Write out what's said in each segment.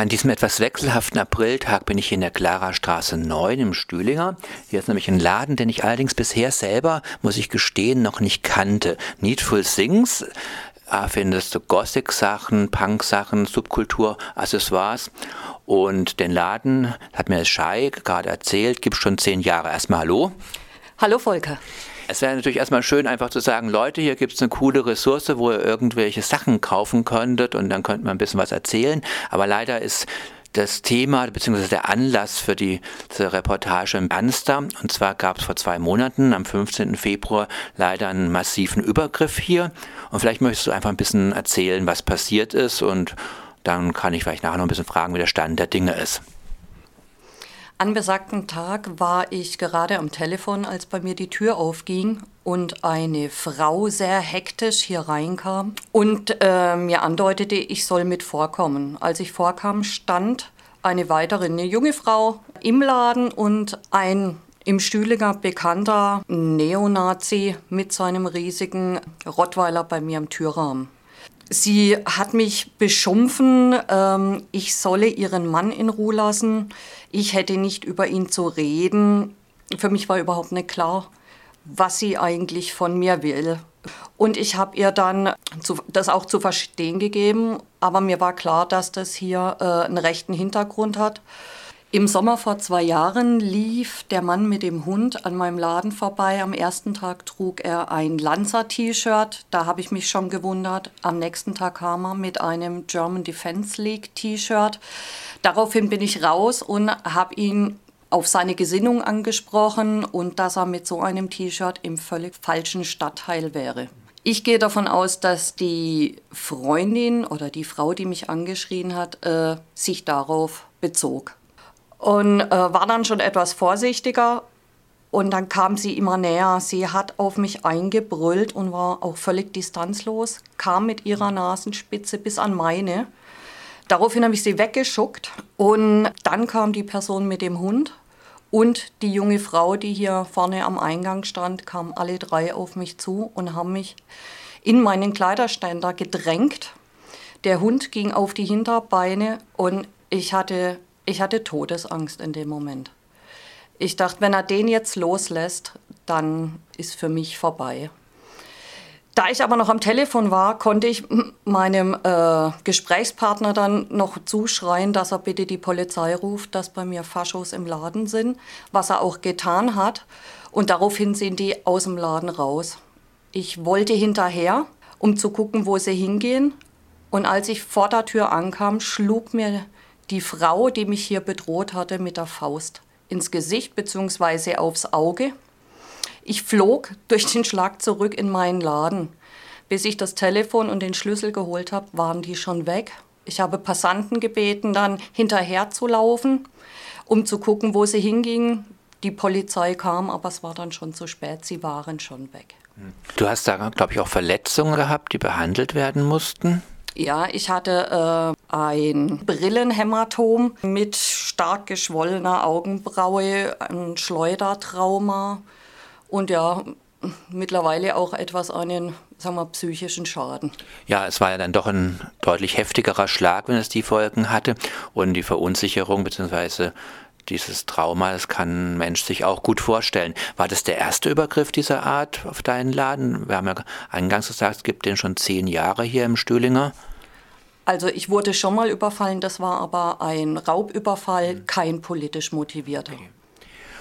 An diesem etwas wechselhaften Apriltag bin ich in der Klarastraße 9 im Stühlinger. Hier ist nämlich ein Laden, den ich allerdings bisher selber, muss ich gestehen, noch nicht kannte. Needful Things. Da findest du Gothic-Sachen, Punk-Sachen, Subkultur, Accessoires. Und den Laden, hat mir das Schei gerade erzählt, gibt schon zehn Jahre. Erstmal Hallo. Hallo Volker. Es wäre natürlich erstmal schön, einfach zu sagen, Leute, hier gibt es eine coole Ressource, wo ihr irgendwelche Sachen kaufen könntet und dann könnte man ein bisschen was erzählen. Aber leider ist das Thema bzw. der Anlass für die Reportage im Banster. Und zwar gab es vor zwei Monaten, am 15. Februar, leider einen massiven Übergriff hier. Und vielleicht möchtest du einfach ein bisschen erzählen, was passiert ist und dann kann ich vielleicht nachher noch ein bisschen fragen, wie der Stand der Dinge ist. An besagten Tag war ich gerade am Telefon, als bei mir die Tür aufging und eine Frau sehr hektisch hier reinkam und äh, mir andeutete, ich soll mit vorkommen. Als ich vorkam, stand eine weitere, eine junge Frau im Laden und ein im Stühlinger bekannter Neonazi mit seinem riesigen Rottweiler bei mir im Türrahmen. Sie hat mich beschumpfen, ähm, ich solle ihren Mann in Ruhe lassen. Ich hätte nicht über ihn zu reden. Für mich war überhaupt nicht klar, was sie eigentlich von mir will. Und ich habe ihr dann zu, das auch zu verstehen gegeben, aber mir war klar, dass das hier äh, einen rechten Hintergrund hat. Im Sommer vor zwei Jahren lief der Mann mit dem Hund an meinem Laden vorbei. Am ersten Tag trug er ein Lanza-T-Shirt. Da habe ich mich schon gewundert. Am nächsten Tag kam er mit einem German Defense League T-Shirt. Daraufhin bin ich raus und habe ihn auf seine Gesinnung angesprochen und dass er mit so einem T-Shirt im völlig falschen Stadtteil wäre. Ich gehe davon aus, dass die Freundin oder die Frau, die mich angeschrien hat, äh, sich darauf bezog und äh, war dann schon etwas vorsichtiger. Und dann kam sie immer näher. Sie hat auf mich eingebrüllt und war auch völlig distanzlos, kam mit ihrer Nasenspitze bis an meine. Daraufhin habe ich sie weggeschuckt und dann kam die Person mit dem Hund und die junge Frau, die hier vorne am Eingang stand, kamen alle drei auf mich zu und haben mich in meinen Kleiderständer gedrängt. Der Hund ging auf die Hinterbeine und ich hatte ich hatte Todesangst in dem Moment. Ich dachte, wenn er den jetzt loslässt, dann ist für mich vorbei. Da ich aber noch am Telefon war, konnte ich meinem äh, Gesprächspartner dann noch zuschreien, dass er bitte die Polizei ruft, dass bei mir Faschos im Laden sind, was er auch getan hat. Und daraufhin sind die aus dem Laden raus. Ich wollte hinterher, um zu gucken, wo sie hingehen. Und als ich vor der Tür ankam, schlug mir die Frau, die mich hier bedroht hatte, mit der Faust ins Gesicht bzw. aufs Auge. Ich flog durch den Schlag zurück in meinen Laden. Bis ich das Telefon und den Schlüssel geholt habe, waren die schon weg. Ich habe Passanten gebeten, dann hinterher zu laufen, um zu gucken, wo sie hingingen. Die Polizei kam, aber es war dann schon zu spät. Sie waren schon weg. Du hast da, glaube ich, auch Verletzungen gehabt, die behandelt werden mussten. Ja, ich hatte äh, ein Brillenhämatom mit stark geschwollener Augenbraue, ein Schleudertrauma und ja, mittlerweile auch etwas einen, sagen wir, psychischen Schaden. Ja, es war ja dann doch ein deutlich heftigerer Schlag, wenn es die Folgen hatte und die Verunsicherung bzw dieses Trauma, das kann ein Mensch sich auch gut vorstellen. War das der erste Übergriff dieser Art auf deinen Laden? Wir haben ja eingangs gesagt, es gibt den schon zehn Jahre hier im Stühlinger. Also ich wurde schon mal überfallen, das war aber ein Raubüberfall, mhm. kein politisch motivierter. Okay.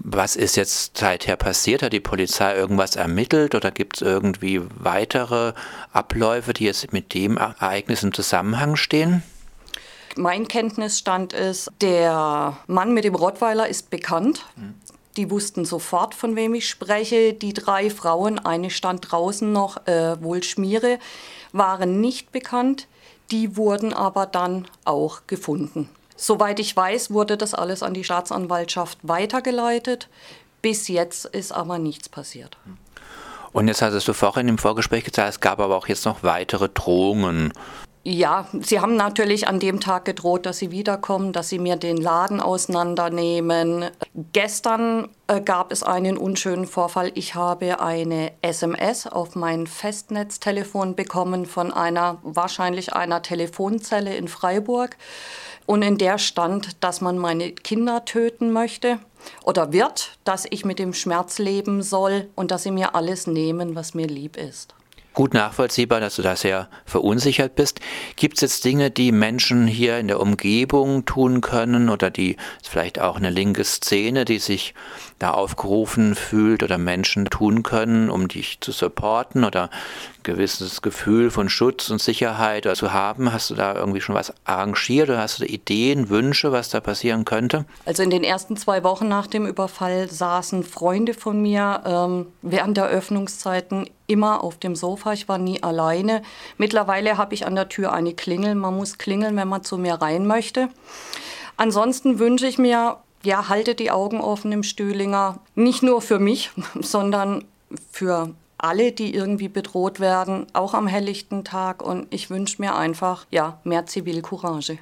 Was ist jetzt seither passiert? Hat die Polizei irgendwas ermittelt oder gibt es irgendwie weitere Abläufe, die jetzt mit dem Ereignis im Zusammenhang stehen? Mein Kenntnisstand ist, der Mann mit dem Rottweiler ist bekannt. Die wussten sofort, von wem ich spreche. Die drei Frauen, eine stand draußen noch, äh, wohl Schmiere, waren nicht bekannt. Die wurden aber dann auch gefunden. Soweit ich weiß, wurde das alles an die Staatsanwaltschaft weitergeleitet. Bis jetzt ist aber nichts passiert. Und jetzt hattest du vorhin im Vorgespräch gesagt, es gab aber auch jetzt noch weitere Drohungen. Ja, sie haben natürlich an dem Tag gedroht, dass sie wiederkommen, dass sie mir den Laden auseinandernehmen. Gestern äh, gab es einen unschönen Vorfall. Ich habe eine SMS auf mein Festnetztelefon bekommen von einer, wahrscheinlich einer Telefonzelle in Freiburg. und in der stand, dass man meine Kinder töten möchte oder wird, dass ich mit dem Schmerz leben soll und dass sie mir alles nehmen, was mir lieb ist gut nachvollziehbar, dass du da sehr verunsichert bist. Gibt es jetzt Dinge, die Menschen hier in der Umgebung tun können oder die vielleicht auch eine linke Szene, die sich da aufgerufen fühlt oder Menschen tun können, um dich zu supporten oder ein gewisses Gefühl von Schutz und Sicherheit zu haben? Hast du da irgendwie schon was arrangiert oder hast du Ideen, Wünsche, was da passieren könnte? Also in den ersten zwei Wochen nach dem Überfall saßen Freunde von mir ähm, während der Öffnungszeiten immer auf dem Sofa. Ich war nie alleine. Mittlerweile habe ich an der Tür eine Klingel. Man muss klingeln, wenn man zu mir rein möchte. Ansonsten wünsche ich mir, ja, haltet die Augen offen im Stühlinger. Nicht nur für mich, sondern für alle, die irgendwie bedroht werden, auch am helllichten Tag. Und ich wünsche mir einfach, ja, mehr Zivilcourage.